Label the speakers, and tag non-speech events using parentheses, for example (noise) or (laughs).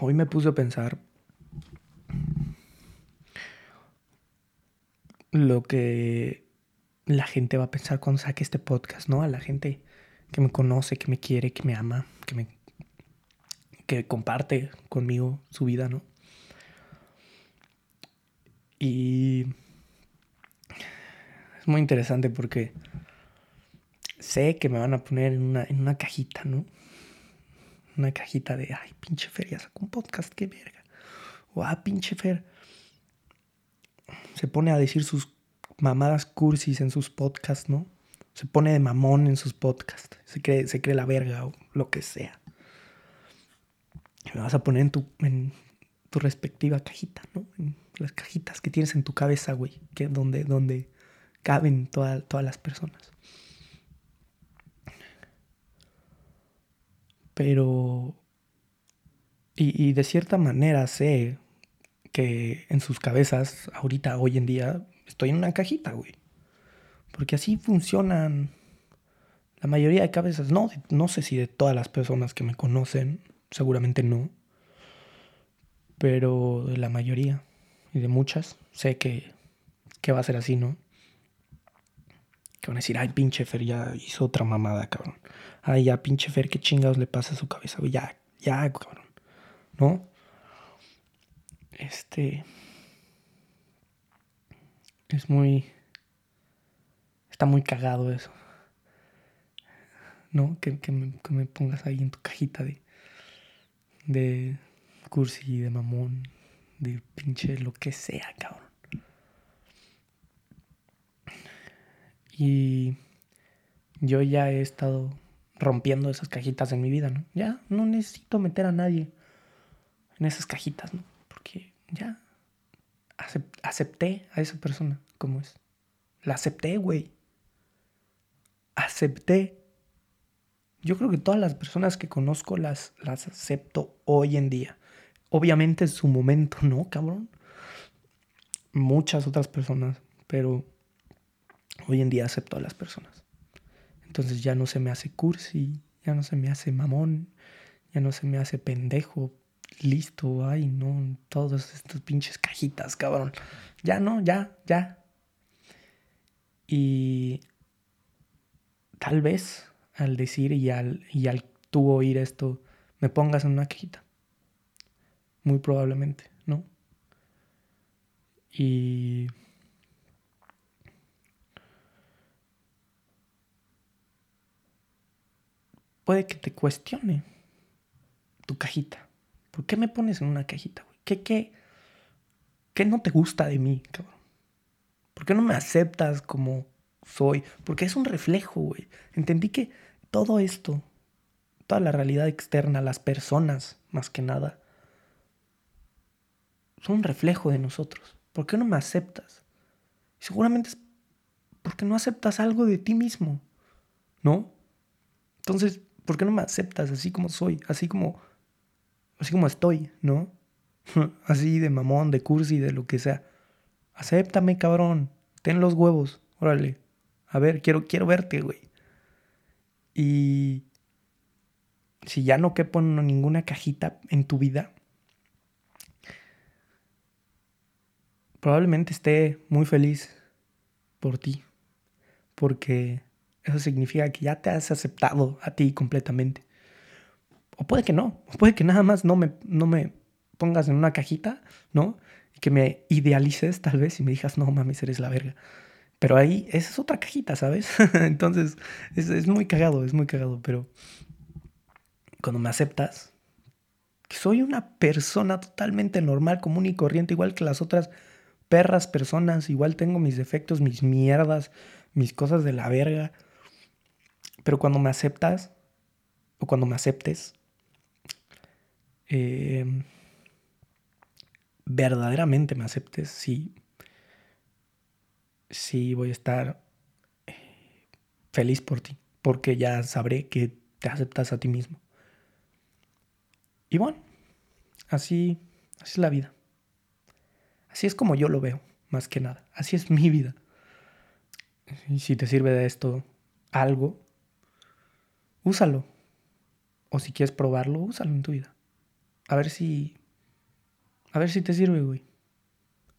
Speaker 1: hoy me puse a pensar lo que la gente va a pensar cuando saque este podcast, ¿no? A la gente que me conoce, que me quiere, que me ama, que me que comparte conmigo su vida, ¿no? Y es muy interesante porque sé que me van a poner en una, en una cajita, ¿no? Una cajita de, ay, pinche Fer, ya sacó un podcast, qué verga. O, ah, pinche Fer. Se pone a decir sus mamadas cursis en sus podcasts, ¿no? Se pone de mamón en sus podcasts. Se cree, se cree la verga o lo que sea. me vas a poner en tu, en tu respectiva cajita, ¿no? En las cajitas que tienes en tu cabeza, güey. Que donde, donde caben todas las personas. Pero... Y, y de cierta manera sé que en sus cabezas, ahorita, hoy en día, estoy en una cajita, güey. Porque así funcionan la mayoría de cabezas. No, no sé si de todas las personas que me conocen, seguramente no. Pero de la mayoría y de muchas, sé que, que va a ser así, ¿no? Que van a decir, ay, pinche Fer ya hizo otra mamada, cabrón. Ay, ya, pinche Fer, qué chingados le pasa a su cabeza, güey. Ya, ya, cabrón. ¿No? Este. Es muy Está muy cagado eso. ¿No? Que, me, pongas ahí en tu cajita de. de cursi, de mamón, de pinche lo que sea, cabrón. Y yo ya he estado rompiendo esas cajitas en mi vida, ¿no? Ya no necesito meter a nadie en esas cajitas, ¿no? Porque ya acepté a esa persona como es. La acepté, güey acepté. Yo creo que todas las personas que conozco las, las acepto hoy en día. Obviamente en su momento, (laughs) ¿no, cabrón? Muchas otras personas, pero hoy en día acepto a las personas. Entonces ya no se me hace cursi, ya no se me hace mamón, ya no se me hace pendejo, listo, ay, no, todas estas pinches cajitas, cabrón. Ya no, ya, ya. Y tal vez al decir y al, y al tú oír esto, me pongas en una cajita. Muy probablemente, ¿no? Y... Puede que te cuestione tu cajita. ¿Por qué me pones en una cajita, güey? ¿Qué, qué, qué no te gusta de mí, cabrón? ¿Por qué no me aceptas como soy, porque es un reflejo, güey. Entendí que todo esto, toda la realidad externa, las personas, más que nada, son un reflejo de nosotros. ¿Por qué no me aceptas? Seguramente es porque no aceptas algo de ti mismo, ¿no? Entonces, ¿por qué no me aceptas así como soy, así como, así como estoy, ¿no? (laughs) así de mamón, de cursi, de lo que sea. Acéptame, cabrón. Ten los huevos. Órale. A ver, quiero, quiero verte, güey. Y si ya no quepo en ninguna cajita en tu vida, probablemente esté muy feliz por ti. Porque eso significa que ya te has aceptado a ti completamente. O puede que no. O puede que nada más no me, no me pongas en una cajita, ¿no? Y que me idealices tal vez y me digas, no mames, eres la verga. Pero ahí, esa es otra cajita, ¿sabes? (laughs) Entonces, es, muy cagado, es muy cagado, pero cuando me aceptas, soy una persona totalmente normal, común y corriente, igual que las otras perras personas, igual tengo mis defectos, mis mierdas, mis cosas de la verga. Pero cuando me aceptas, o cuando me aceptes, eh, verdaderamente me aceptes, sí, sí voy a estar eh, feliz por ti, porque ya sabré que te aceptas a ti mismo. Y bueno, así, así es la vida. Así es como yo lo veo, más que nada. Así es mi vida. Y si te sirve de esto algo, úsalo. O si quieres probarlo, úsalo en tu vida. A ver si... A ver si te sirve, güey.